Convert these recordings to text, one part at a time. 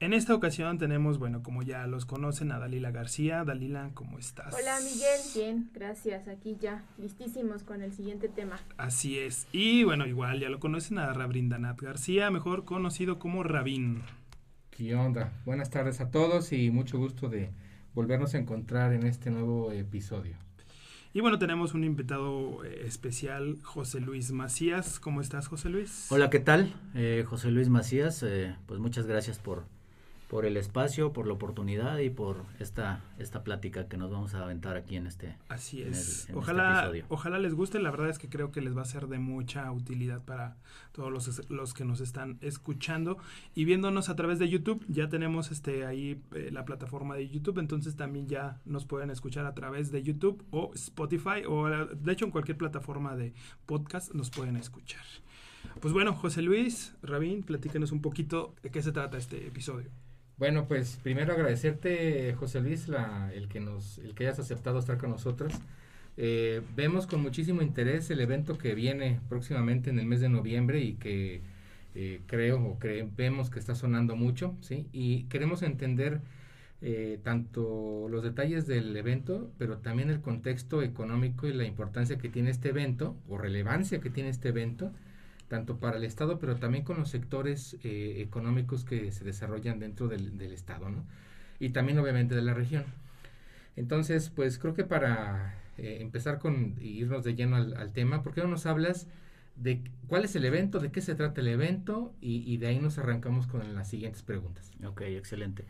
En esta ocasión tenemos, bueno, como ya los conocen, a Dalila García. Dalila, ¿cómo estás? Hola Miguel, bien, gracias. Aquí ya listísimos con el siguiente tema. Así es. Y bueno, igual ya lo conocen a Rabrindanat García, mejor conocido como Rabin. ¿Qué onda? Buenas tardes a todos y mucho gusto de volvernos a encontrar en este nuevo episodio. Y bueno, tenemos un invitado eh, especial, José Luis Macías. ¿Cómo estás, José Luis? Hola, ¿qué tal? Eh, José Luis Macías, eh, pues muchas gracias por por el espacio, por la oportunidad y por esta, esta plática que nos vamos a aventar aquí en este Así es. Este ojalá, ojalá les guste, la verdad es que creo que les va a ser de mucha utilidad para todos los, los que nos están escuchando y viéndonos a través de YouTube. Ya tenemos este ahí eh, la plataforma de YouTube, entonces también ya nos pueden escuchar a través de YouTube o Spotify o de hecho en cualquier plataforma de podcast nos pueden escuchar. Pues bueno, José Luis, Rabín, platíquenos un poquito de qué se trata este episodio. Bueno, pues primero agradecerte, José Luis, el, que nos, el que hayas aceptado estar con nosotros. Eh, vemos con muchísimo interés el evento que viene próximamente en el mes de noviembre y que eh, creo o vemos que está sonando mucho, ¿sí? Y queremos entender eh, tanto los detalles del evento, pero también el contexto económico y la importancia que tiene este evento o relevancia que tiene este evento tanto para el Estado, pero también con los sectores eh, económicos que se desarrollan dentro del, Estado, ¿no? Y también obviamente de la región. Entonces, pues creo que para eh, empezar con irnos de lleno al, tema, ¿por qué no nos hablas de cuál es el evento, de qué se trata el evento y, de ahí nos arrancamos con las siguientes preguntas? Ok, excelente.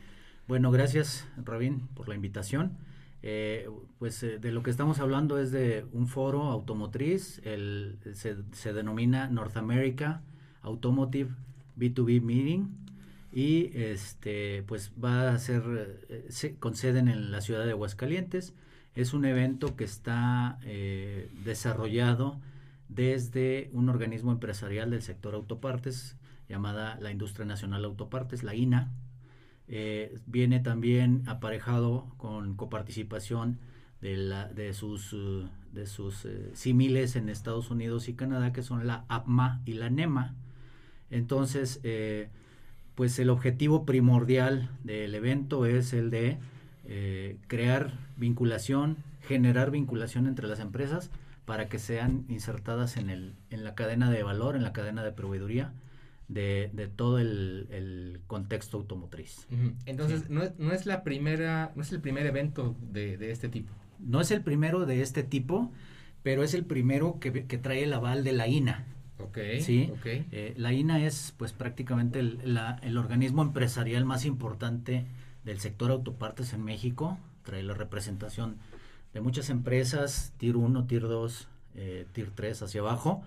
Bueno, gracias, Rabín, por la invitación. Eh, pues eh, de lo que estamos hablando es de un foro automotriz, el, se, denomina North America Automotive B2B Meeting y este pues va a ser eh, con sede en la ciudad de Aguascalientes. Es un evento que está desarrollado desde un organismo empresarial del sector autopartes llamada la Industria Nacional Autopartes, la INA, eh, viene también aparejado con coparticipación de, sus, de sus eh, símiles en Estados Unidos y Canadá, que son la APMA y la NEMA. Entonces, eh, pues el objetivo primordial del evento es el de crear vinculación, generar vinculación entre las empresas para que sean insertadas en, el, en la cadena de valor, en la cadena de proveeduría de, todo el, contexto automotriz. Entonces, no, es, no, es, la primera, no es el primer evento de, este tipo. No es el primero de este tipo, pero es el primero que, trae el aval de la INA. Ok. Sí. Eh, la INA es, pues, prácticamente el, el organismo empresarial más importante del sector autopartes en México. Trae la representación de muchas empresas, Tier 1, Tier 2, eh, Tier 3 hacia abajo.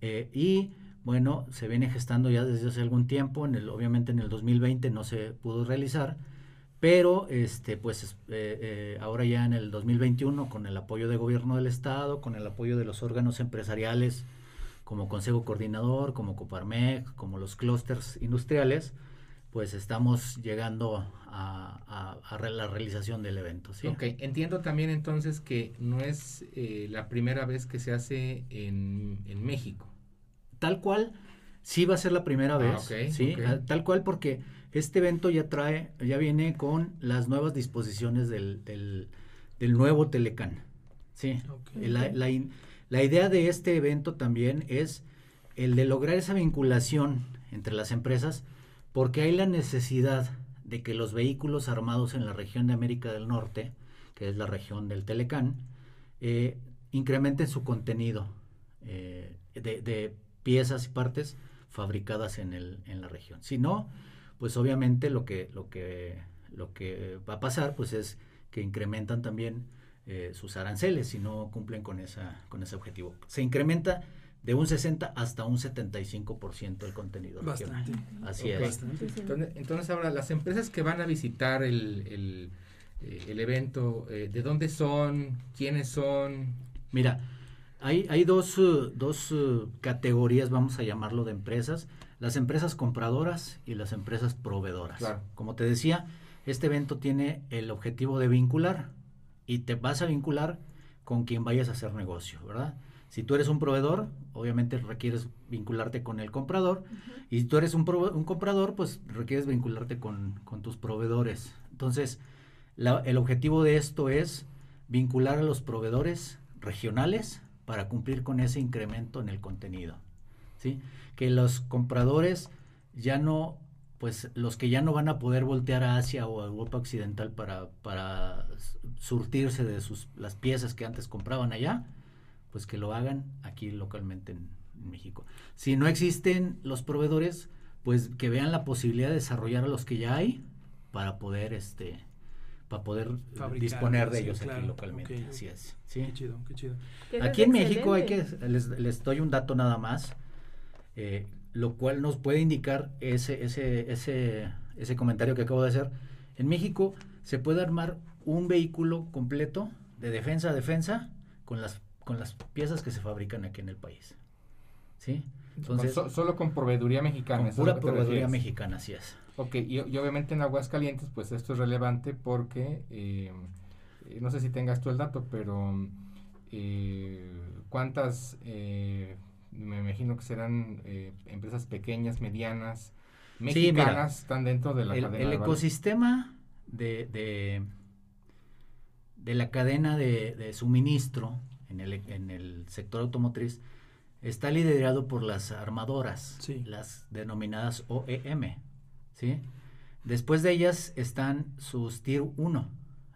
Eh, y bueno, se viene gestando ya desde hace algún tiempo, en el, obviamente en el 2020 no se pudo realizar, pero este, pues eh, eh, ahora ya en el 2021 con el apoyo del gobierno del estado, con el apoyo de los órganos empresariales como Consejo Coordinador, como Coparmec, como los clústeres industriales, pues estamos llegando a, la realización del evento. ¿sí? Ok, entiendo también entonces que no es eh, la primera vez que se hace en, en México tal cual, sí va a ser la primera ah, vez, ¿sí? Ah, tal cual porque este evento ya trae, ya viene con las nuevas disposiciones del, del, nuevo Telecan, ¿sí? La, la, idea de este evento también es el de lograr esa vinculación entre las empresas porque hay la necesidad de que los vehículos armados en la región de América del Norte, que es la región del Telecan, eh, incrementen su contenido eh, de, de piezas y partes fabricadas en, el, en la región. Si no, pues obviamente lo que, lo que, lo que va a pasar pues es que incrementan también eh, sus aranceles si no cumplen con, esa, con ese objetivo. Se incrementa de un 60 hasta un 75% del contenido. Bastante. Así es. Entonces, ahora, las empresas que van a visitar el, el, eh, evento, eh, ¿de dónde son? ¿Quiénes son? Mira, hay, hay dos, uh, dos uh, categorías, vamos a llamarlo, de empresas. Las empresas compradoras y las empresas proveedoras. Como te decía, este evento tiene el objetivo de vincular y te vas a vincular con quien vayas a hacer negocio, ¿verdad? Si tú eres un proveedor, obviamente requieres vincularte con el comprador. Y si tú eres un, un comprador, pues requieres vincularte con, tus proveedores. Entonces, el objetivo de esto es vincular a los proveedores regionales para cumplir con ese incremento en el contenido. ¿sí? Que los compradores ya no, pues los que ya no van a poder voltear a Asia o a Europa Occidental para, para surtirse de sus, las piezas que antes compraban allá, pues que lo hagan aquí localmente en, México. Si no existen los proveedores, pues que vean la posibilidad de desarrollar a los que ya hay para poder este para poder disponer de ellos aquí localmente. Así es. Qué chido, qué chido. Aquí en México hay que les, les, doy un dato nada más, eh, lo cual nos puede indicar ese, ese, ese, ese comentario que acabo de hacer. En México se puede armar un vehículo completo de defensa a defensa con las con las piezas que se fabrican aquí en el país. ¿Sí? Entonces, solo con proveeduría mexicana. Con pura proveeduría mexicana, así es. Ok, y, obviamente en Aguascalientes, pues esto es relevante porque, eh, eh, no sé si tengas tú el dato, pero eh, ¿cuántas, me imagino que serán empresas pequeñas, medianas, mexicanas, están dentro de la cadena? El ecosistema de, de, la cadena de suministro en el, en el sector automotriz está liderado por las armadoras, las denominadas OEM. ¿sí? Después de ellas están sus Tier 1.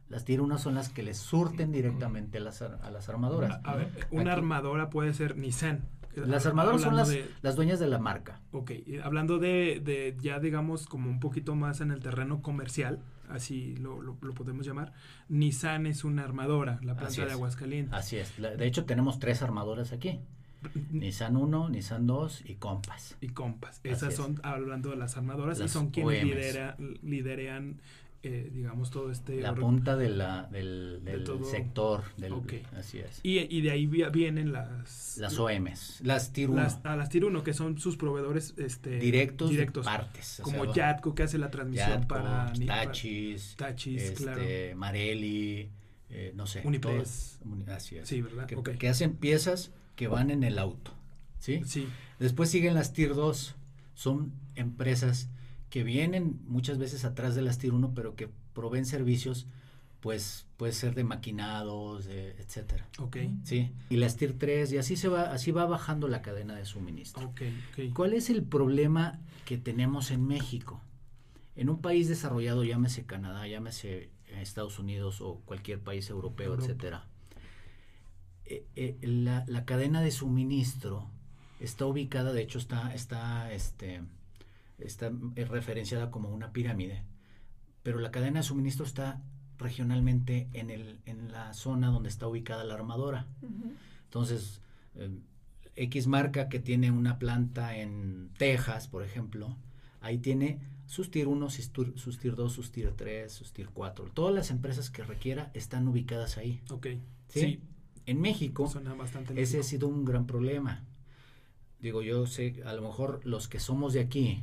Las Tier 1 son las que les surten directamente a las, a las armadoras. A, ver, una armadora puede ser Nissan. Las armadoras son las, las dueñas de la marca. Ok, hablando de, de ya digamos como un poquito más en el terreno comercial, así lo, lo, podemos llamar. Nissan es una armadora, la planta de Aguascalientes. Así es. De hecho, tenemos tres armadoras aquí. Nissan 1, Nissan 2 y Compass. Y Compass. Esas son, hablando de las armadoras, y son quienes lidera, lideran eh, digamos, todo este... La punta de la, del, sector. Del, Así es. Y, y, de ahí vienen las... Las OMs, las TIR 1. Las, a las TIR 1, que son sus proveedores este, directos, directos partes. Como Yatco, que hace la transmisión para... Tachis, Tachis, este, claro. Marelli, eh, no sé. Unipes. así es. Sí, ¿verdad? Que, que, hacen piezas que van en el auto. ¿Sí? Sí. Después siguen las TIR 2. Son empresas que vienen muchas veces atrás de las Tier 1, pero que proveen servicios, pues puede ser de maquinados, etcétera. Ok. Sí. Y las Tier 3, y así se va, así va bajando la cadena de suministro. Ok, ¿Cuál es el problema que tenemos en México? En un país desarrollado, llámese Canadá, llámese Estados Unidos o cualquier país europeo, etcétera. Eh, eh, la, la cadena de suministro está ubicada, de hecho está, está este, está referenciada como una pirámide, pero la cadena de suministro está regionalmente en, el, en la zona donde está ubicada la armadora. Entonces, eh, X marca que tiene una planta en Texas, por ejemplo, ahí tiene sus tier 1, sus tier 2, sus tier 3, sus tier 4. Todas las empresas que requiera están ubicadas ahí. Ok. Sí. En México, ese ha sido un gran problema. Digo, yo sé, a lo mejor los que somos de aquí,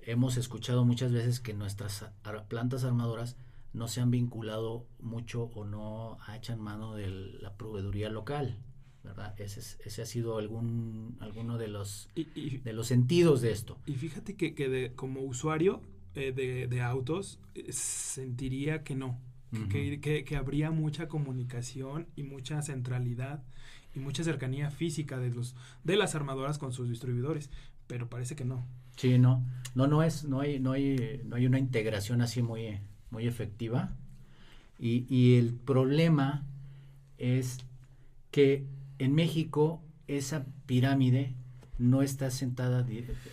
hemos escuchado muchas veces que nuestras plantas armadoras no se han vinculado mucho o no echan mano de la proveeduría local. ¿verdad? Ese, ese ha sido algún alguno de los de los sentidos de esto. Y fíjate que, que como usuario eh, de, autos eh, sentiría que no, que, que, habría mucha comunicación y mucha centralidad y mucha cercanía física de los de las armadoras con sus distribuidores, pero parece que no. Sí, no, no, no es, no hay, no hay, no hay una integración así muy, muy efectiva. Y, y el problema es que en México esa pirámide no está sentada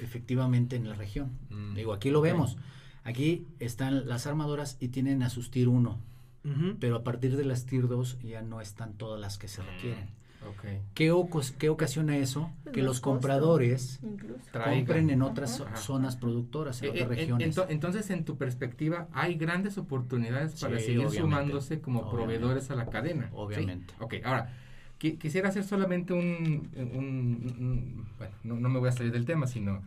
efectivamente en la región. Mm, Digo, aquí lo vemos. Aquí están las armadoras y tienen a sus TIR 1, pero a partir de las TIR 2 ya no están todas las que se requieren. Okay. ¿Qué, ¿Qué, ocasiona eso? que los compradores compren en otras zonas productoras, en eh, otras regiones. entonces, en tu perspectiva, hay grandes oportunidades para seguir sumándose como proveedores a la cadena. Obviamente. Ok, ahora, quisiera hacer solamente un, bueno, no, me voy a salir del tema, sino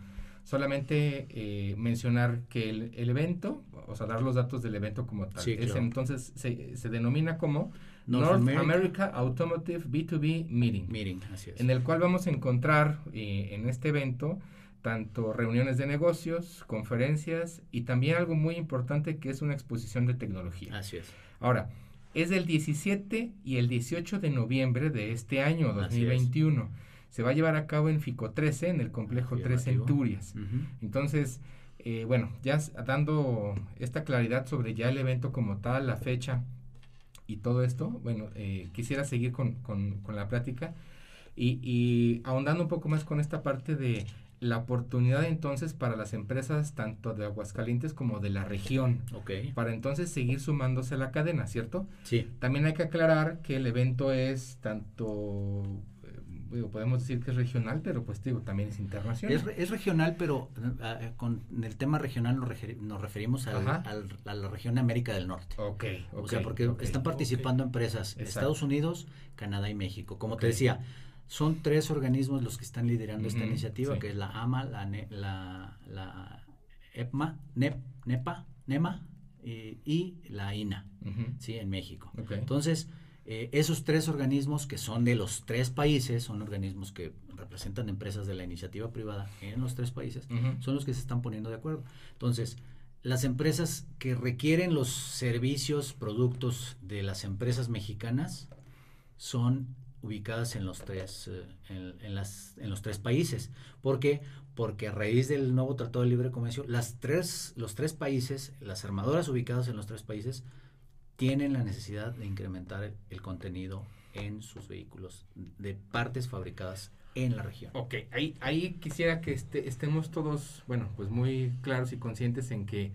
solamente eh, mencionar que el, evento, o sea, dar los datos del evento como tal, entonces se, se, denomina como North, America. Automotive B2B Meeting, Meeting así es. en el cual vamos a encontrar eh, en este evento tanto reuniones de negocios, conferencias y también algo muy importante que es una exposición de tecnología. Así es. Ahora, es del 17 y el 18 de noviembre de este año 2021. Se va a llevar a cabo en FICO 13, en el complejo 3 Centurias. Entonces, eh, bueno, ya dando esta claridad sobre ya el evento como tal, la fecha y todo esto, bueno, eh, quisiera seguir con, con, la plática y, y ahondando un poco más con esta parte de la oportunidad entonces para las empresas tanto de Aguascalientes como de la región. Para entonces seguir sumándose a la cadena, ¿cierto? Sí. También hay que aclarar que el evento es tanto eh, podemos decir que es regional, pero pues digo, también es internacional. Es, regional, pero uh, con el tema regional nos, referimos a la región de América del Norte. Ok, O sea, porque están participando empresas de Estados Unidos, Canadá y México. Como te decía, son tres organismos los que están liderando esta iniciativa, que es la AMA, la, la, EPMA, NEP, NEPA, NEMA y, la INA, ¿sí? En México. Entonces, eh, esos tres organismos que son de los tres países, son organismos que representan empresas de la iniciativa privada en los tres países, son los que se están poniendo de acuerdo. Entonces, las empresas que requieren los servicios, productos de las empresas mexicanas son ubicadas en los tres, eh, en, las, en los tres países. ¿Por qué? Porque a raíz del nuevo Tratado de Libre Comercio, las tres, los tres países, las armadoras ubicadas en los tres países, tienen la necesidad de incrementar el, contenido en sus vehículos de partes fabricadas en la región. Ok, ahí, ahí quisiera que este, estemos todos, bueno, pues muy claros y conscientes en que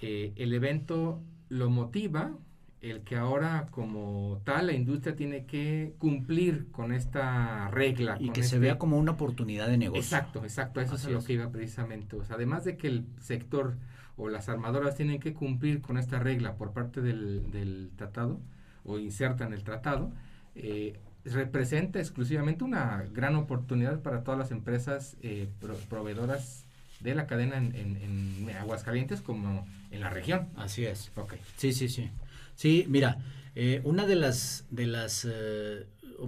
eh, el evento lo motiva el que ahora como tal la industria tiene que cumplir con esta regla. Y que se este vea como una oportunidad de negocio. Exacto, exacto, eso es lo que iba precisamente. O sea, además de que el sector o las armadoras tienen que cumplir con esta regla por parte del, tratado o insertan el tratado, eh, representa exclusivamente una gran oportunidad para todas las empresas eh, proveedoras de la cadena en, en, en Aguascalientes como en la región. Así es. Ok. Sí, sí, sí. Sí, mira, eh, una de las, de las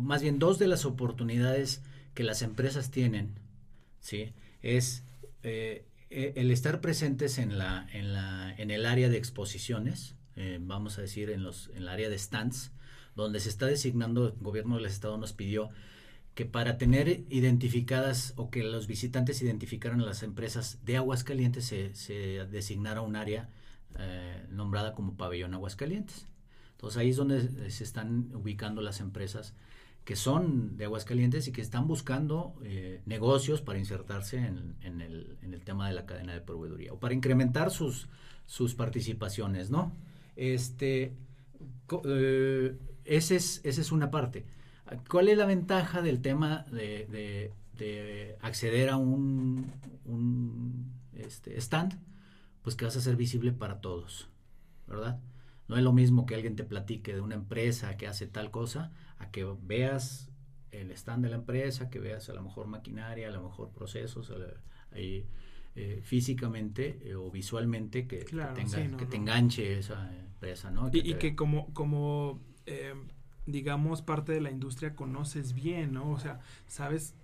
más bien dos de las oportunidades que las empresas tienen, ¿sí? Es eh, el estar presentes en, la, en, la, en el área de exposiciones, vamos a decir en, los, en el área de stands, donde se está designando, el gobierno del estado nos pidió que para tener identificadas o que los visitantes identificaran a las empresas de Aguascalientes se, se designara un área eh, nombrada como Pabellón Aguascalientes. Entonces ahí es donde se están ubicando las empresas que son de Aguascalientes y que están buscando eh, negocios para insertarse en, el, tema de la cadena de proveeduría o para incrementar sus, sus participaciones, ¿no? Este, eh, ese es, esa es una parte. ¿Cuál es la ventaja del tema de, acceder a un, un este, stand? pues que vas a ser visible para todos, ¿verdad? No es lo mismo que alguien te platique de una empresa que hace tal cosa, a que veas el stand de la empresa, que veas a lo mejor maquinaria, a lo mejor procesos, ahí, eh, físicamente eh, o visualmente que, tenga, que te enganche esa empresa, ¿no? y, que como, como eh, digamos, parte de la industria conoces bien, ¿no? O sea, sabes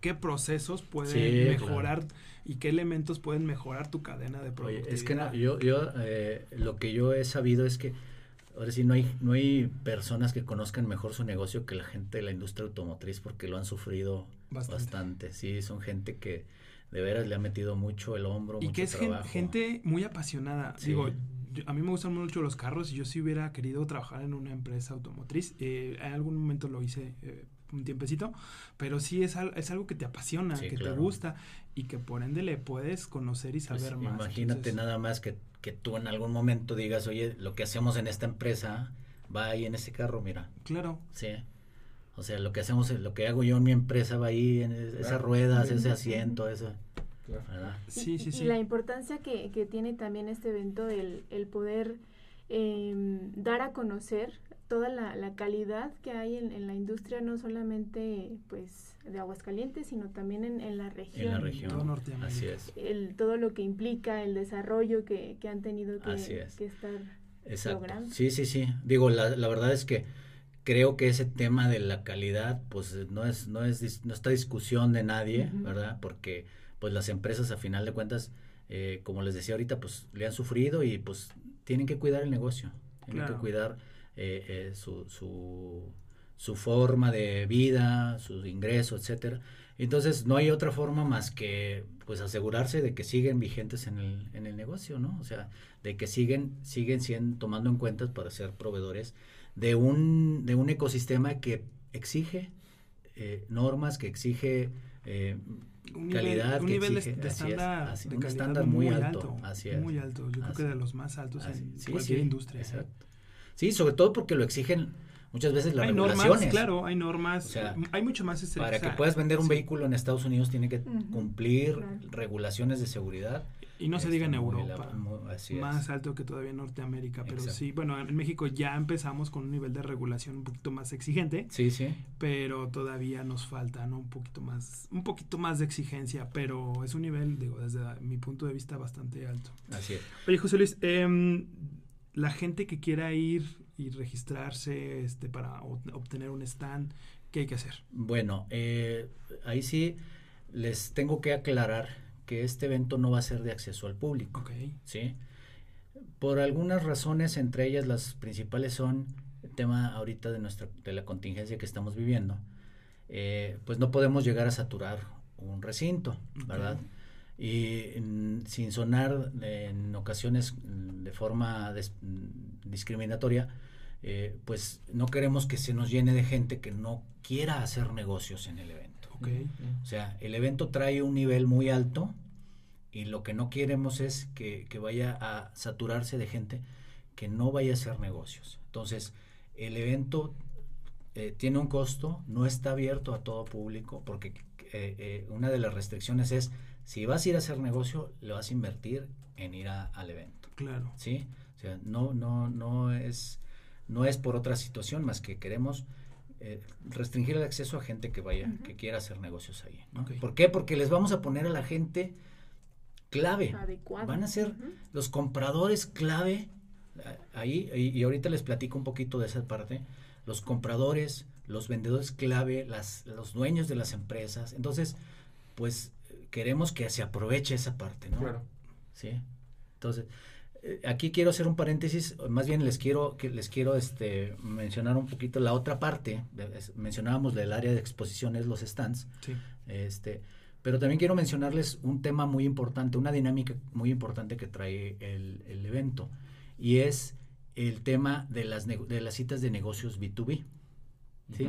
qué procesos pueden mejorar y qué elementos pueden mejorar tu cadena de productividad. es que yo, yo eh, lo que yo he sabido es que ahora sí no hay, no hay personas que conozcan mejor su negocio que la gente de la industria automotriz porque lo han sufrido bastante. Sí, son gente que de veras le ha metido mucho el hombro. Y que es gente muy apasionada. Digo, a mí me gustan mucho los carros y yo si hubiera querido trabajar en una empresa automotriz. Eh, en algún momento lo hice. Eh, un tiempecito, pero sí es, es algo que te apasiona, que te gusta y que por ende le puedes conocer y pues saber más. Imagínate nada más que, que tú en algún momento digas, oye, lo que hacemos en esta empresa va ahí en ese carro, mira. Claro. Sí. O sea, lo que hacemos, lo que hago yo en mi empresa va ahí en esas ruedas, ese asiento, eso. Sí, sí, sí. Y la importancia que, que tiene también este evento, el, el poder eh, dar a conocer toda la, la calidad que hay en, en, la industria, no solamente pues de Aguascalientes, sino también en, en la región. En la región. Todo Así es. El, todo lo que implica el desarrollo que, que han tenido que, que estar Exacto. logrando. Sí, sí, sí. Digo, la, la verdad es que creo que ese tema de la calidad, pues no es, no es, no está discusión de nadie, ¿verdad? Porque pues las empresas a final de cuentas, eh, como les decía ahorita, pues le han sufrido y pues tienen que cuidar el negocio, tienen que cuidar eh, eh, su, su, su, forma de vida, su ingreso, etcétera. Entonces no hay otra forma más que pues asegurarse de que siguen vigentes en el, en el negocio, ¿no? O sea, de que siguen, siguen siendo, tomando en cuenta para ser proveedores de un, de un ecosistema que exige eh, normas, que exige eh, calidad, un nivel de, estándar, de estándar muy, alto, muy alto. Yo creo que de los más altos en cualquier industria. Exacto. Sí, sobre todo porque lo exigen muchas veces las hay Normas, claro, hay normas, hay mucho más Para que puedas vender un vehículo en Estados Unidos tiene que cumplir regulaciones de seguridad y no se diga en Europa, más alto que todavía en Norteamérica, pero sí, bueno, en México ya empezamos con un nivel de regulación un poquito más exigente. Sí, sí. Pero todavía nos falta, ¿no? Un poquito más, un poquito más de exigencia, pero es un nivel, digo, desde mi punto de vista bastante alto. Así es. Oye, José Luis, eh, la gente que quiera ir y registrarse este, para obtener un stand, ¿qué hay que hacer? Bueno, eh, ahí sí les tengo que aclarar que este evento no va a ser de acceso al público. ¿sí? Por algunas razones, entre ellas las principales son el tema ahorita de, nuestra, de la contingencia que estamos viviendo. Eh, pues no podemos llegar a saturar un recinto, ¿verdad? Y sin sonar en ocasiones de forma discriminatoria, eh, pues no queremos que se nos llene de gente que no quiera hacer negocios en el evento. O sea, el evento trae un nivel muy alto y lo que no queremos es que, vaya a saturarse de gente que no vaya a hacer negocios. Entonces, el evento eh, tiene un costo, no está abierto a todo público, porque eh, eh, una de las restricciones es, si vas a ir a hacer negocio, le vas a invertir en ir al evento. Claro. ¿Sí? O sea, no, no, no es, no es por otra situación más que queremos eh, restringir el acceso a gente que vaya, que quiera hacer negocios ahí. ¿Por qué? Porque les vamos a poner a la gente clave. Van a ser los compradores clave eh, ahí, y, ahorita les platico un poquito de esa parte. Los compradores, los vendedores clave, las, los dueños de las empresas. Entonces, pues queremos que se aproveche esa parte, ¿no? Claro. Sí. Entonces, eh, aquí quiero hacer un paréntesis, más bien les quiero que les quiero este mencionar un poquito la otra parte, mencionábamos del área de exposiciones, los stands. Este, pero también quiero mencionarles un tema muy importante, una dinámica muy importante que trae el, evento y es el tema de las, de las citas de negocios B2B. ¿sí?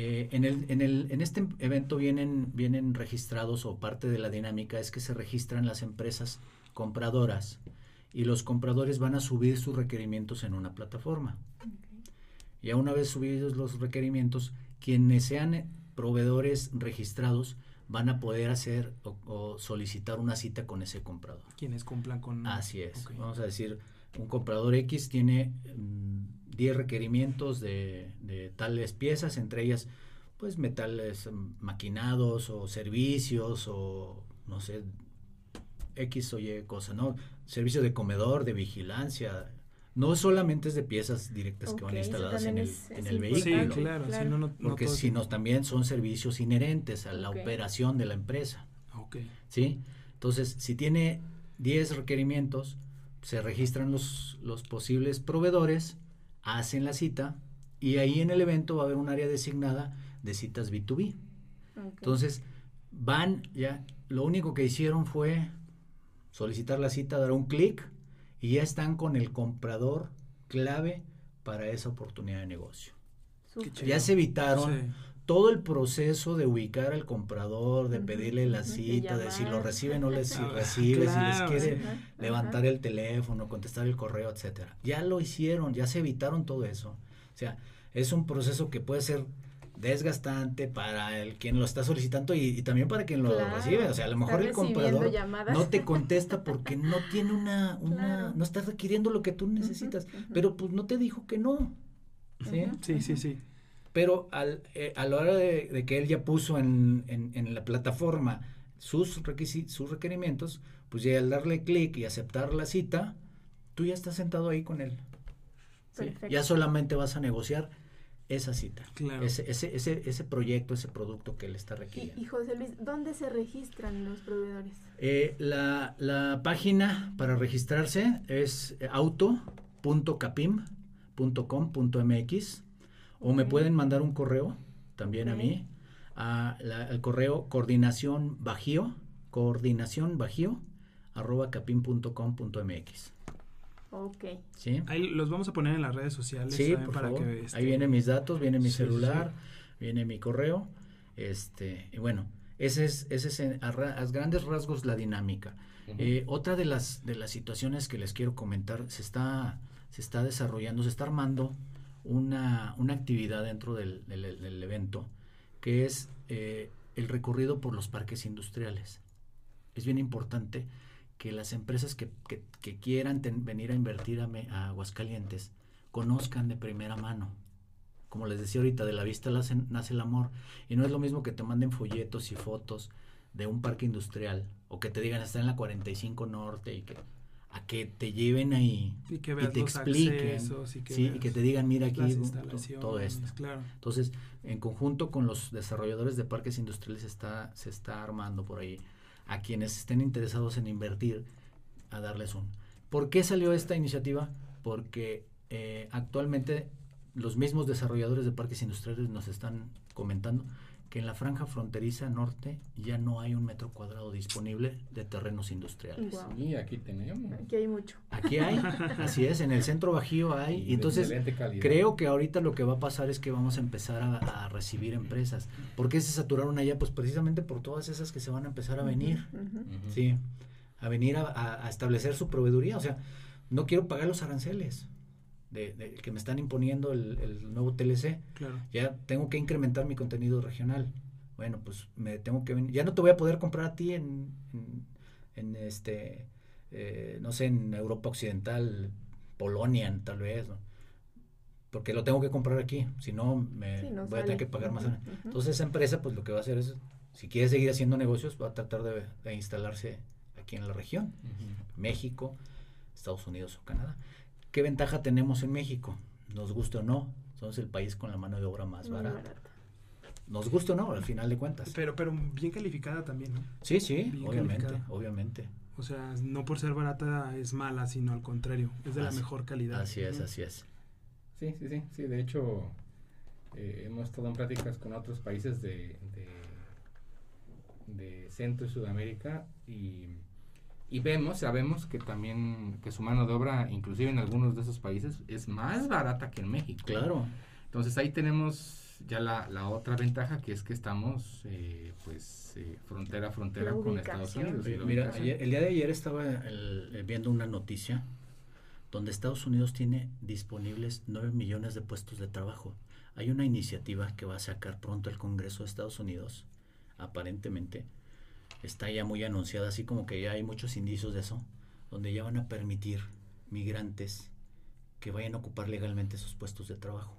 Eh, en, el, en, el, en este evento vienen, vienen registrados o parte de la dinámica es que se registran las empresas compradoras y los compradores van a subir sus requerimientos en una plataforma. Y a una vez subidos los requerimientos, quienes sean proveedores registrados van a poder hacer o, solicitar una cita con ese comprador. Quienes cumplan con... Así es. Vamos a decir, un comprador X tiene 10 mm, requerimientos de, de, tales piezas, entre ellas pues metales mm, maquinados o servicios o no sé, X o Y cosa, ¿no? Servicio de comedor, de vigilancia. No solamente es de piezas directas que van instaladas en el, en el vehículo. Sí, claro. no, porque sino también son servicios inherentes a la operación de la empresa. Okay. ¿Sí? Entonces, si tiene 10 requerimientos, se registran los, los posibles proveedores, hacen la cita y ahí en el evento va a haber un área designada de citas B2B. Entonces, van ya, lo único que hicieron fue solicitar la cita, dar un clic y ya están con el comprador clave para esa oportunidad de negocio. Ya se evitaron todo el proceso de ubicar al comprador, de pedirle la cita, de, si lo recibe o no le si recibe, si les quiere levantar el teléfono, contestar el correo, etcétera. Ya lo hicieron, ya se evitaron todo eso. O sea, es un proceso que puede ser desgastante para el quien lo está solicitando y, también para quien lo recibe. O sea, a lo mejor el comprador no te contesta porque no tiene una, una no está requiriendo lo que tú necesitas, pero pues no te dijo que no. Sí, sí, sí. sí. Pero al, eh, a la hora de, que él ya puso en, en, la plataforma sus, sus requerimientos, pues ya al darle clic y aceptar la cita, tú ya estás sentado ahí con él. Ya solamente vas a negociar esa cita, ese, ese, ese, ese, proyecto, ese producto que éle está requiriendo. Y, José Luis, ¿dónde se registran los proveedores? Eh, la, la, página para registrarse es auto.capim.com.mx o me pueden mandar un correo también a mí, a al correo coordinación bajío, coordinación bajío, arroba capim.com.mx. Ok. ¿Sí? Ahí los vamos a poner en las redes sociales. Sí, para que este, Ahí vienen mis datos, viene mi celular, viene mi correo. Este, y bueno, ese es, ese es a, grandes rasgos la dinámica. Eh, otra de las, de las situaciones que les quiero comentar, se está, se está desarrollando, se está armando una, una actividad dentro del, evento, que es eh, el recorrido por los parques industriales. Es bien importante que las empresas que, que, quieran venir a invertir a, Aguascalientes conozcan de primera mano. Como les decía ahorita, de la vista nace el amor. Y no es lo mismo que te manden folletos y fotos de un parque industrial o que te digan está en la 45 Norte y que a que te lleven ahí y, que te expliquen y que, y que te digan mira aquí todo esto. entonces en conjunto con los desarrolladores de parques industriales está se está armando por ahí a quienes estén interesados en invertir a darles un. ¿por qué salió esta iniciativa? porque eh, actualmente los mismos desarrolladores de parques industriales nos están comentando que en la franja fronteriza norte ya no hay un metro cuadrado disponible de terrenos industriales. Sí, aquí tenemos. Aquí hay mucho. Aquí hay, así es, en el centro bajío hay. Y entonces, creo que ahorita lo que va a pasar es que vamos a empezar a, recibir empresas. ¿Por qué se saturaron allá? Pues precisamente por todas esas que se van a empezar a venir. Sí, a venir a, a establecer su proveeduría. O sea, no quiero pagar los aranceles de, que me están imponiendo el, nuevo TLC. Ya tengo que incrementar mi contenido regional. Bueno, pues me tengo que ya no te voy a poder comprar a ti en, en, este, eh, no sé, en Europa Occidental, Polonia tal vez, porque lo tengo que comprar aquí, si no me voy a tener que pagar más. Entonces esa empresa pues lo que va a hacer es, si quiere seguir haciendo negocios, va a tratar de, instalarse aquí en la región, México, Estados Unidos o Canadá. ¿Qué ventaja tenemos en México? Nos guste o no, somos el país con la mano de obra más barata. Nos gusta o no, al final de cuentas. Pero, pero bien calificada también, ¿no? Sí, sí, obviamente, obviamente. O sea, no por ser barata es mala, sino al contrario, es de la mejor calidad. Así es, así es. Sí, sí, sí, sí. De hecho, eh, hemos estado en prácticas con otros países de, de, de Centro y Sudamérica y y vemos, sabemos que también, que su mano de obra, inclusive en algunos de esos países, es más barata que en México. Claro. Entonces ahí tenemos ya la, la otra ventaja, que es que estamos, eh, pues, eh, frontera a frontera con Estados Unidos. Mira, el día de ayer estaba eh, viendo una noticia donde Estados Unidos tiene disponibles 9 millones de puestos de trabajo. Hay una iniciativa que va a sacar pronto el Congreso de Estados Unidos, aparentemente, está ya muy anunciada, así como que ya hay muchos indicios de eso, donde ya van a permitir migrantes que vayan a ocupar legalmente esos puestos de trabajo.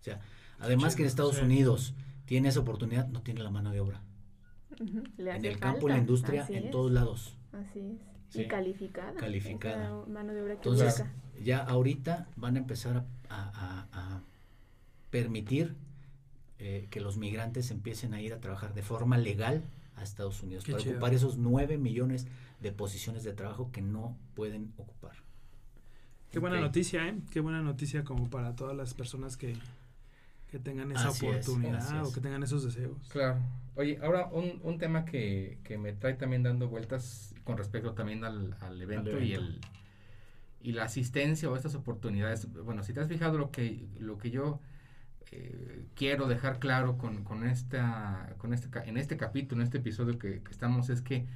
O sea, además que en Estados Unidos tiene esa oportunidad, no tiene la mano de obra. en el campo, en la industria, en todos lados. Así es. y calificada. Calificada. mano de obra que Entonces, ya ahorita van a empezar a, permitir eh, que los migrantes empiecen a ir a trabajar de forma legal a Estados Unidos para ocupar esos 9 millones de posiciones de trabajo que no pueden ocupar. Qué buena noticia, ¿eh? Qué buena noticia como para todas las personas que, que tengan esa oportunidad o que tengan esos deseos. Claro. Oye, ahora un, un tema que, que, me trae también dando vueltas con respecto también al, al, evento, y el y la asistencia o estas oportunidades. Bueno, si te has fijado lo que lo que yo eh, quiero dejar claro con, con, esta, con este, en este capítulo, en este episodio que, estamos, es que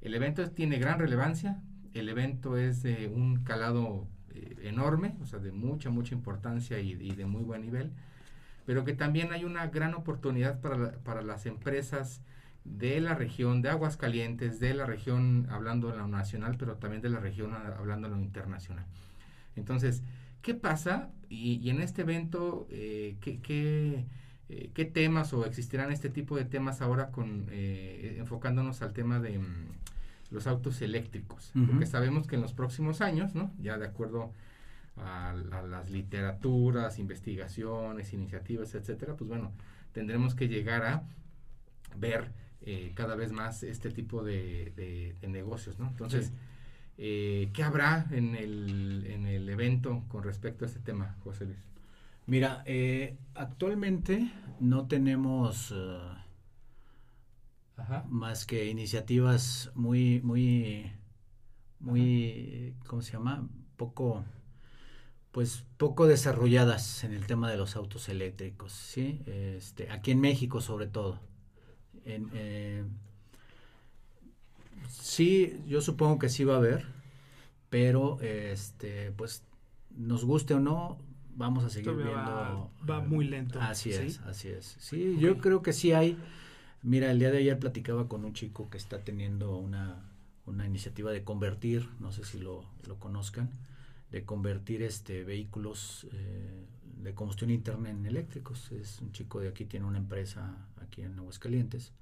el evento tiene gran relevancia, el evento es de un calado eh, enorme, o sea, de mucha, mucha importancia y, de muy buen nivel, pero que también hay una gran oportunidad para, para las empresas de la región de Aguascalientes, de la región hablando en lo nacional, pero también de la región hablando en lo internacional. Entonces, ¿qué pasa? Y, en este evento, eh, ¿qué, eh, qué, temas o existirán este tipo de temas ahora con eh, enfocándonos al tema de mm, los autos eléctricos? Porque sabemos que en los próximos años, ¿no? ya de acuerdo a, a, las literaturas, investigaciones, iniciativas, etcétera, pues bueno, tendremos que llegar a ver eh, cada vez más este tipo de, negocios, ¿no? Entonces, eh, ¿qué habrá en el, en el evento con respecto a este tema, José Luis? Mira, eh, actualmente no tenemos más que iniciativas muy, muy, muy, ¿cómo se llama? Poco, pues poco desarrolladas en el tema de los autos eléctricos, ¿sí? Este, aquí en México sobre todo. Eh, sí, yo supongo que sí va a haber, pero este, pues nos guste o no, vamos a seguir viendo. Va, muy lento. Así es, así es. Sí, yo creo que sí hay. Mira, el día de ayer platicaba con un chico que está teniendo una, iniciativa de convertir, no sé si lo, conozcan, de convertir este vehículos eh, de combustión interna en eléctricos. Es un chico de aquí, tiene una empresa aquí en Aguascalientes.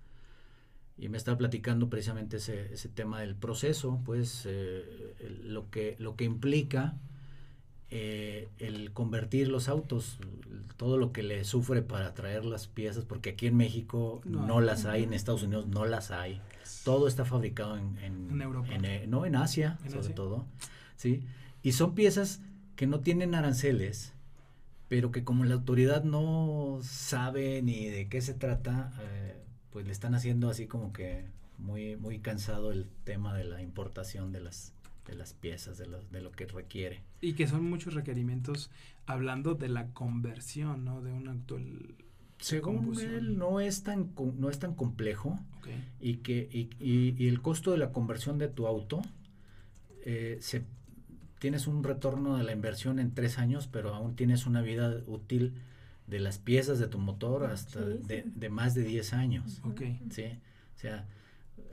Y me estaba platicando precisamente ese, ese tema del proceso, pues eh, lo, que, lo que implica eh, el convertir los autos, todo lo que le sufre para traer las piezas, porque aquí en México no, las hay, en Estados Unidos no las hay. Todo está fabricado en, en, Europa. Eh, no, en Asia, sobre todo. ¿sí? Y son piezas que no tienen aranceles, pero que como la autoridad no sabe ni de qué se trata, eh, pues le están haciendo así como que muy muy cansado el tema de la importación de las de las piezas de lo, de lo que requiere. Y que son muchos requerimientos hablando de la conversión no de un actual según él no es tan no es tan complejo y que y, y, el costo de la conversión de tu auto eh, se tienes un retorno de la inversión en tres años, pero aún tienes una vida útil de las piezas de tu motor hasta de, más de 10 años. Ok. Sí, o sea,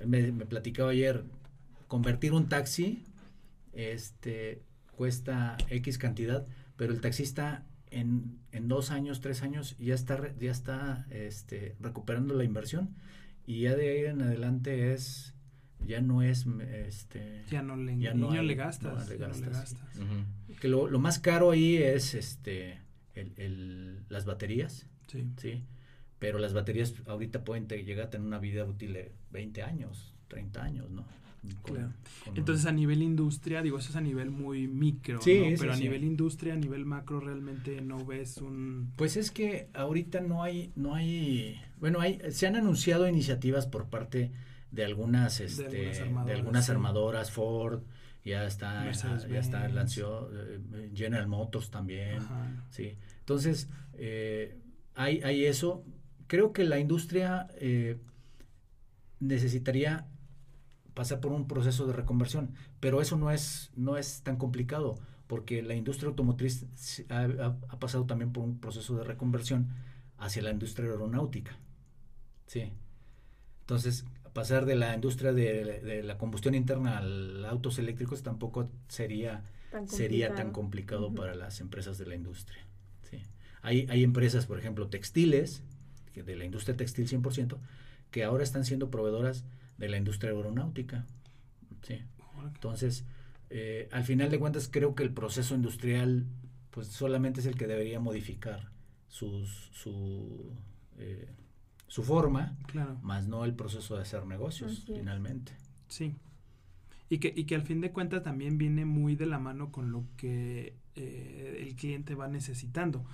me, platicaba ayer, convertir un taxi este, cuesta X cantidad, pero el taxista en, en dos años, tres años, ya está, ya está este, recuperando la inversión y ya de ahí en adelante es ya no es este ya no le, ya no, le gastas, que lo, lo, más caro ahí es este el, el, las baterías sí. sí pero las baterías ahorita pueden llegar a tener una vida útil de 20 años 30 años no claro. entonces a nivel industria digo eso es a nivel muy micro sí, pero a nivel industria a nivel macro realmente no ves un pues es que ahorita no hay no hay bueno hay se han anunciado iniciativas por parte de algunas, este, de algunas armadoras, Ford, ya está, ya está, lanzó eh, General Motors también, sí. Entonces, eh, hay, hay eso. Creo que la industria eh, necesitaría pasar por un proceso de reconversión, pero eso no es, no es tan complicado, porque la industria automotriz ha, ha pasado también por un proceso de reconversión hacia la industria aeronáutica. Sí. Entonces, pasar de la industria de, la combustión interna a autos eléctricos tampoco sería tan sería tan complicado para las empresas de la industria. Hay, hay empresas, por ejemplo, textiles, de la industria textil 100%, que ahora están siendo proveedoras de la industria aeronáutica. ¿sí? Entonces, eh, al final de cuentas, creo que el proceso industrial pues solamente es el que debería modificar sus, su, eh, su forma, más no el proceso de hacer negocios finalmente. Sí. Y que, y que al fin de cuentas también viene muy de la mano con lo que eh, el cliente va necesitando.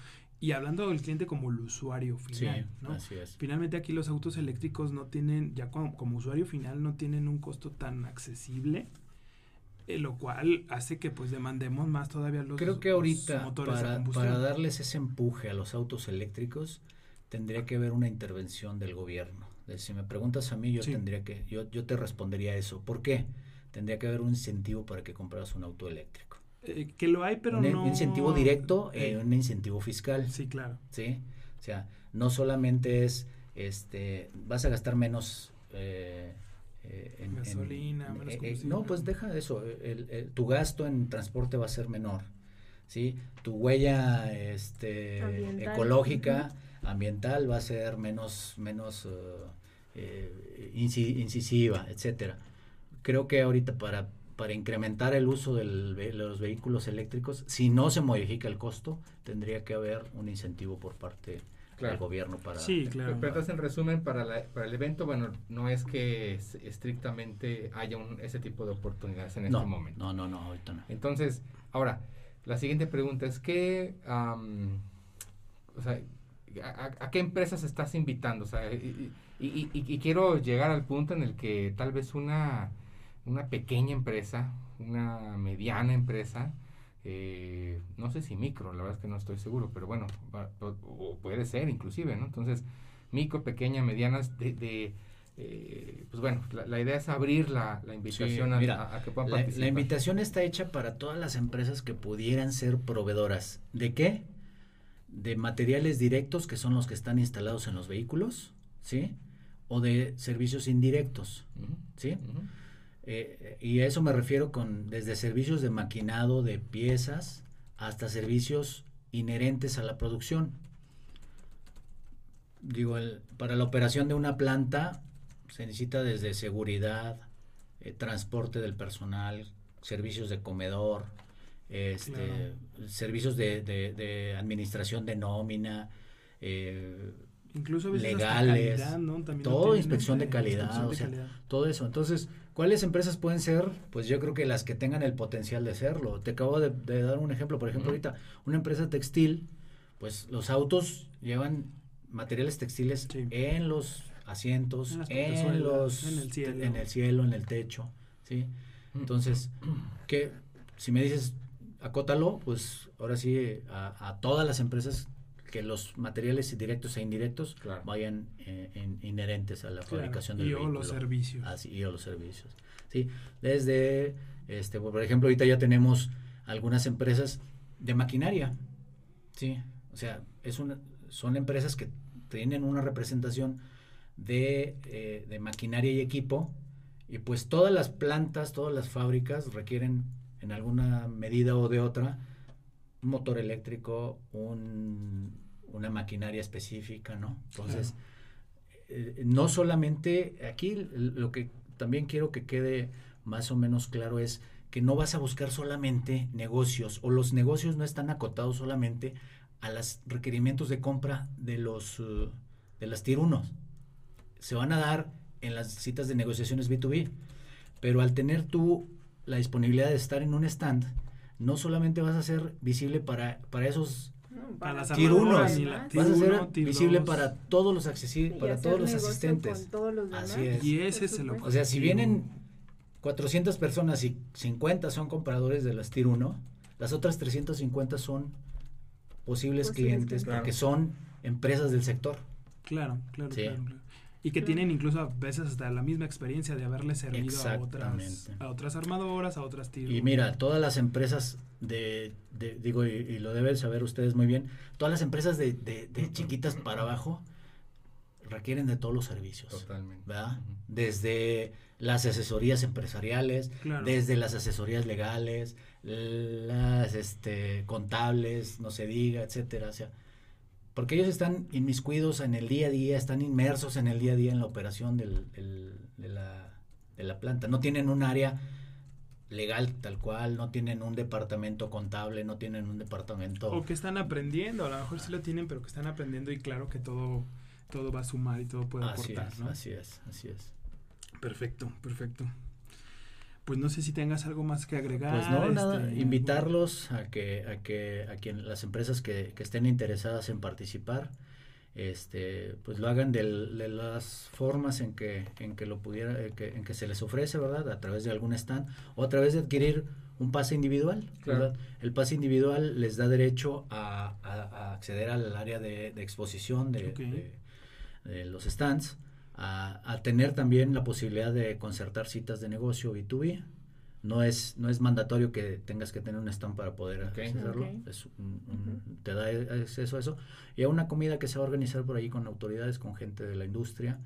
Y hablando del cliente como el usuario final, ¿no? Así es. Finalmente aquí los autos eléctricos no tienen, ya como, usuario final, no tienen un costo tan accesible eh, lo cual hace que pues demandemos más todavía los Creo que ahorita para, para, darles ese empuje a los autos eléctricos tendría que haber una intervención del gobierno. Si me preguntas a mí, yo tendría que, yo, yo te respondería eso. ¿Por qué? Tendría que haber un incentivo para que compraras un auto eléctrico. Eh, que lo hay, pero un, no. Un incentivo directo, y un incentivo fiscal. Sí, claro. Sí, o sea, no solamente es, este, vas a gastar menos eh, eh, en gasolina, menos eh, no, pues deja eso, tu gasto en transporte va a ser menor, ¿sí? Tu huella este, ecológica, ambiental va a ser menos, menos incisiva, etcétera. Creo que ahorita para, para incrementar el uso de los vehículos eléctricos, si no se modifica el costo, tendría que haber un incentivo por parte el gobierno para... Sí, claro. Pero en resumen, para, para el evento, bueno, no es que estrictamente haya un, ese tipo de oportunidades en este momento. No, no, no, ahorita no. Entonces, ahora, la siguiente pregunta es que, o sea, a, qué empresas estás invitando? O sea, y, y, quiero llegar al punto en el que tal vez una, una pequeña empresa, una mediana empresa, eh, no sé si micro, la verdad es que no estoy seguro, pero bueno, o, puede ser inclusive, ¿no? Entonces, micro, pequeña, medianas, de, eh, pues bueno, la, idea es abrir la, invitación a, que puedan la, participar. La invitación está hecha para todas las empresas que pudieran ser proveedoras. ¿De qué? De materiales directos, que son los que están instalados en los vehículos, ¿sí? O de servicios indirectos, ¿sí? Eh, y a eso me refiero con desde servicios de maquinado de piezas hasta servicios inherentes a la producción. Digo, para la operación de una planta se necesita desde seguridad, eh, transporte del personal, servicios de comedor, este, servicios de, administración de nómina, eh, incluso legales, todo inspección de calidad, o sea, todo eso. Entonces, ¿Cuáles empresas pueden ser? Pues yo creo que las que tengan el potencial de serlo. Te acabo de, dar un ejemplo, por ejemplo, ahorita una empresa textil, pues los autos llevan materiales textiles en los asientos, en, los en el, cielo. en el cielo, en el techo, ¿sí? Entonces, que si me dices acótalo, pues ahora sí a, a todas las empresas que los materiales directos e indirectos vayan eh, inherentes a la fabricación del y vehículo. Y los servicios. Así, y los servicios. Sí, desde, este, por ejemplo, ahorita ya tenemos algunas empresas de maquinaria. Sí, o sea, es una, son empresas que tienen una representación de, eh, de maquinaria y equipo y pues todas las plantas, todas las fábricas requieren en alguna medida o de otra un motor eléctrico, un, una maquinaria específica, ¿no? Entonces, eh, no solamente, aquí lo que también quiero que quede más o menos claro es que no vas a buscar solamente negocios o los negocios no están acotados solamente a los requerimientos de compra de los uh, de las tier 1. Se van a dar en las citas de negociaciones B2B, pero al tener tú la disponibilidad de estar en un stand, no solamente vas a ser visible para, para esos para las tier 1 vas a ser visible para todos los accesibles, para todos los asistentes. Así es. Y ese es el O sea, si vienen 400 personas y 50 son compradores de las tier 1, las otras 350 son posibles, clientes, porque son empresas del sector. Claro, claro, claro. Y que tienen incluso a veces hasta la misma experiencia de haberle servido a otras, a otras armadoras, a otras tiros. Y mira, todas las empresas de, digo, y, lo deben saber ustedes muy bien, todas las empresas de, de, chiquitas para abajo requieren de todos los servicios. Totalmente. ¿verdad? Desde las asesorías empresariales, desde las asesorías legales, las este, contables, no se diga, etcétera. O sea, porque ellos están inmiscuidos en el día a día, están inmersos en el día a día en la operación del, de, la, de, la, planta. No tienen un área legal tal cual, no tienen un departamento contable, no tienen un departamento... O que están aprendiendo, a lo mejor sí lo tienen, pero que están aprendiendo y claro que todo, todo va a sumar y todo puede aportar. Así es, así es. Perfecto, perfecto pues no sé si tengas algo más que agregar. Pues no, nada, este, invitarlos a que, a que, a quien, las empresas que, estén interesadas en participar, este, pues lo hagan de, las formas en que, en que lo pudiera, eh, en que, se les ofrece, ¿verdad? A través de algún stand o a través de adquirir un pase individual, El pase individual les da derecho a, acceder al área de, exposición de, los stands, a, tener también la posibilidad de concertar citas de negocio B2B, no es no es mandatorio que tengas que tener un stand para poder hacerlo te da acceso a eso. Y a una comida que se va a organizar por ahí con autoridades con gente de la industria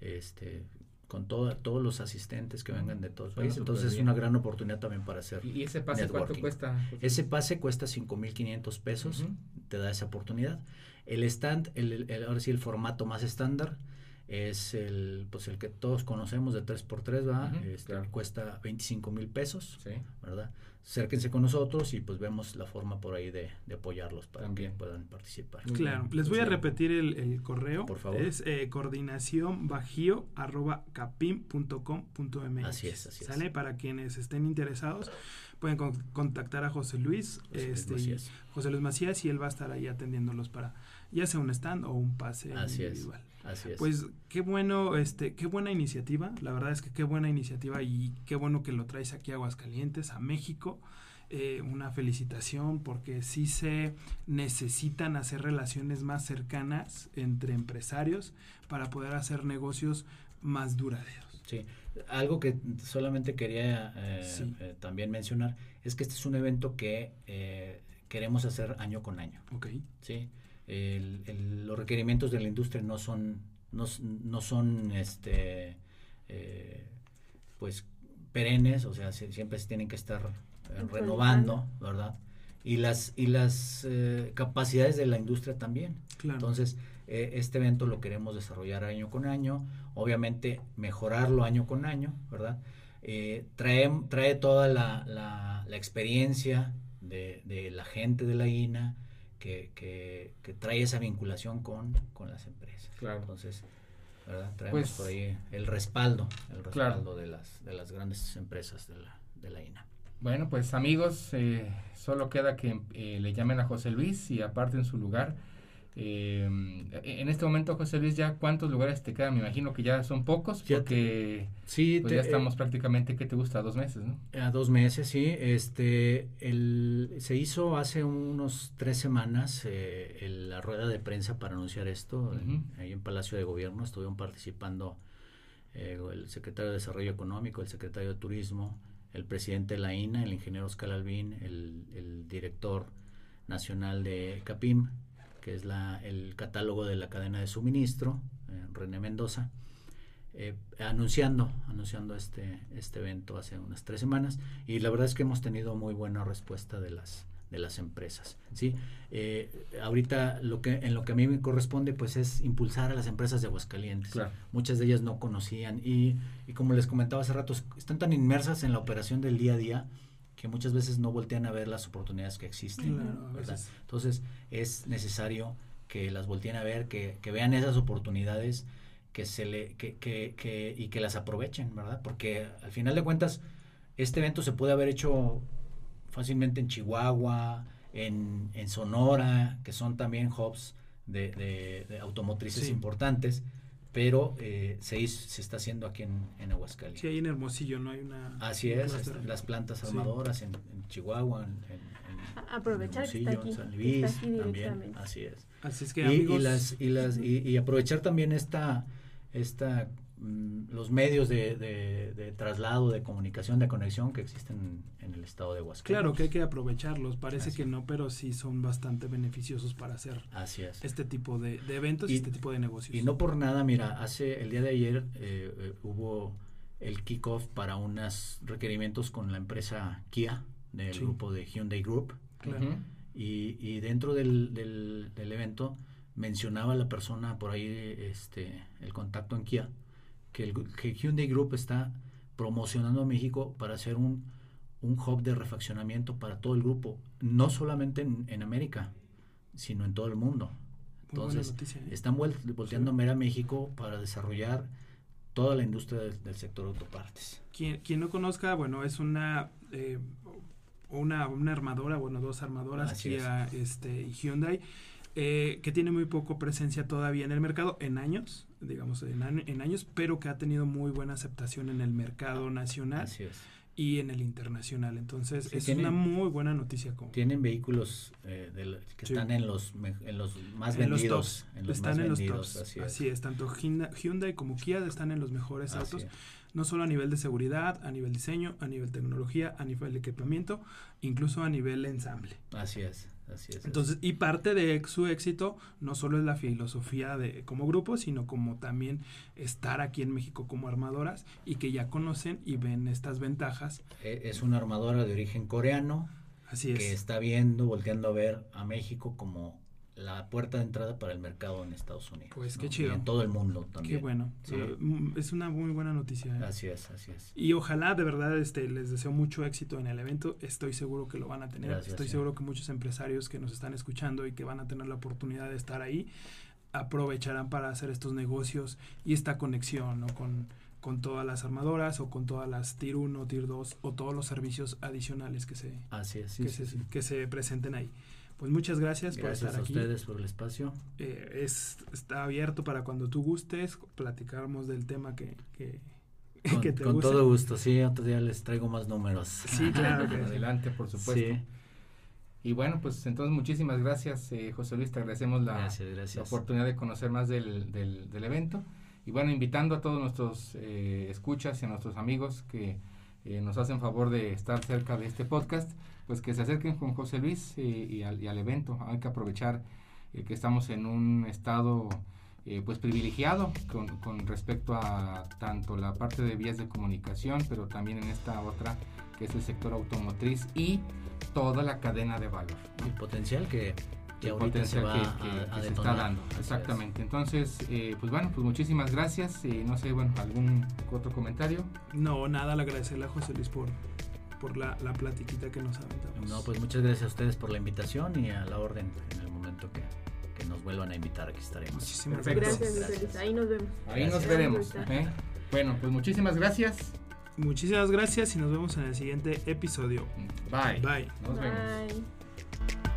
este con todo, todos los asistentes que vengan de todos los países. Entonces es una gran oportunidad también para hacer. ¿Y ese pase cuánto cuesta? Ese pase cuesta 5.500 pesos, te da esa oportunidad. El stand, el, el, ahora sí el formato más estándar, es el pues el que todos conocemos de 3x3, ¿verdad? este, Cuesta 25 mil pesos, ¿verdad? Acérquense con nosotros y pues vemos la forma por ahí de, apoyarlos para que puedan participar. Claro, les voy a repetir el, correo. Por favor. Es eh, coordinación bajío arroba capim.com.mx. Así es, así ¿Sale? Para quienes estén interesados pueden contactar a José Luis, José este, Luis José Luis Macías y él va a estar ahí atendiéndolos para ya sea un stand o un pase individual. Así es. Pues qué bueno, este, qué buena iniciativa. La verdad es que qué buena iniciativa y qué bueno que lo traes aquí a Aguascalientes, a México. Eh, una felicitación porque sí se necesitan hacer relaciones más cercanas entre empresarios para poder hacer negocios más duraderos. Sí, algo que solamente quería eh, eh, también mencionar es que este es un evento que queremos hacer año con año. Ok. Sí el, los requerimientos de la industria no son, no, son este, eh, pues perennes, o sea, siempre se tienen que estar eh, renovando, ¿verdad? Y las, y las eh, capacidades de la industria también. Entonces, este evento lo queremos desarrollar año con año, obviamente mejorarlo año con año, ¿verdad? trae, trae toda la, la, la experiencia de, de, la gente de la INA, que, que, trae esa vinculación con, con las empresas. Claro. Entonces, ¿verdad? traemos pues por ahí el respaldo, el respaldo de, las, de las grandes empresas de la, de la INA. Bueno, pues amigos, eh, solo queda que eh, le llamen a José Luis y aparten su lugar eh, en este momento, José Luis, ¿ya cuántos lugares te quedan? Me imagino que ya son pocos, porque sí, pues ya estamos prácticamente, ¿qué te gusta? dos meses, ¿no? A dos meses, sí. Este, el, se hizo hace unos tres semanas eh, la rueda de prensa para anunciar esto, ahí en Palacio de Gobierno. Estuvieron participando eh, el secretario de Desarrollo Económico, el secretario de Turismo, el presidente de la INA, el ingeniero Oscar el, el director nacional de CAPIM, que es la, el catálogo de la cadena de suministro, eh, René Mendoza, eh, anunciando, anunciando este, este evento hace unas tres semanas y la verdad es que hemos tenido muy buena respuesta de las, de las empresas. ¿sí? Eh, ahorita lo que, en lo que a mí me corresponde pues es impulsar a las empresas de Aguascalientes. Muchas de ellas no conocían y, y como les comentaba hace rato, están tan inmersas en la operación del día a día que muchas veces no voltean a ver las oportunidades que existen. Entonces es necesario que las volteen a ver, que, vean esas oportunidades que se le, que, que, que, y que las aprovechen, ¿verdad? Porque al final de cuentas, este evento se puede haber hecho fácilmente en Chihuahua, en, en Sonora, que son también hubs de, de, automotrices importantes pero eh, se, se está haciendo aquí en, en, Aguascalientes. Sí, hay en Hermosillo, ¿no? Hay una... Así es, las plantas armadoras en, Chihuahua, en, aprovechar que está aquí, San Luis, también, así es. Así es que, y, y, las, y, las, y, aprovechar también esta, esta los medios de, de, traslado, de comunicación, de conexión que existen en el estado de Huasca. Claro que hay que aprovecharlos, parece que no, pero sí son bastante beneficiosos para hacer Así es. este tipo de, eventos y, este tipo de negocios. Y no por nada, mira, hace el día de ayer eh, eh, hubo el kickoff para unos requerimientos con la empresa Kia del grupo de Hyundai Group. y, y, dentro del, del, del evento mencionaba la persona por ahí este el contacto en Kia que, el, que Hyundai Group está promocionando a México para hacer un, un hub de refaccionamiento para todo el grupo, no solamente en, América, sino en todo el mundo. Entonces, ¿eh? están volteando a ver a México para desarrollar toda la industria del, sector autopartes. Quien, quien, no conozca, bueno, es una, eh, una, una armadora, bueno, dos armadoras, Kia este, y Hyundai eh, que tiene muy poco presencia todavía en el mercado, en años, digamos, en, en, años, pero que ha tenido muy buena aceptación en el mercado nacional. Así es y en el internacional. Entonces, es una muy buena noticia. tienen vehículos eh, que están en los, en los más vendidos. están en los tops. Así es. tanto Hyundai como Kia están en los mejores autos. No solo a nivel de seguridad, a nivel diseño, a nivel tecnología, a nivel de equipamiento, incluso a nivel ensamble. Así es. Entonces, y parte de su éxito no solo es la filosofía de como grupo, sino como también estar aquí en México como armadoras y que ya conocen y ven estas ventajas. E, es una armadora de origen coreano. Así es. Que está viendo, volteando a ver a México como la puerta de entrada para el mercado en Estados Unidos. Pues qué chido. en todo el mundo también. Qué bueno. Mm, es una muy buena noticia. ¿eh? Así es, así es. Y ojalá de verdad este les deseo mucho éxito en el evento. Estoy seguro que lo van a tener. Estoy seguro que muchos empresarios que nos están escuchando y que van a tener la oportunidad de estar ahí aprovecharán para hacer estos negocios y esta conexión ¿no? con, con todas las armadoras o con todas las Tier 1, Tier 2 o todos los servicios adicionales que se, así es, que, se, que se presenten ahí. Pues muchas gracias, por estar aquí. Gracias a ustedes por el espacio. Eh, es, está abierto para cuando tú gustes, platicamos del tema que, que, con, te Con todo gusto, sí, otro día les traigo más números. Sí, claro. Adelante, por supuesto. Y bueno, pues entonces muchísimas gracias, eh, José Luis, te agradecemos la, la, oportunidad de conocer más del, del, del, evento. Y bueno, invitando a todos nuestros eh, escuchas y a nuestros amigos que eh, nos hacen favor de estar cerca de este podcast, pues que se acerquen con José Luis eh, y, al, y, al, evento. Hay que aprovechar eh, que estamos en un estado pues privilegiado con, con, respecto a tanto la parte de vías de comunicación, pero también en esta otra que es el sector automotriz y toda la cadena de valor. El potencial que que ahorita se va que, se está dando. Exactamente. Entonces, eh, pues bueno, pues muchísimas gracias. y no sé, bueno, ¿algún otro comentario? No, nada, le agradecerle a José Luis por, por la, la platiquita que nos aventamos. No, pues muchas gracias a ustedes por la invitación y a la orden en el momento que, que nos vuelvan a invitar, aquí estaremos. Muchísimas gracias. Gracias, Ahí nos vemos. Ahí nos veremos. ¿eh? Bueno, pues muchísimas gracias. Muchísimas gracias y nos vemos en el siguiente episodio. Bye. Bye. Nos vemos.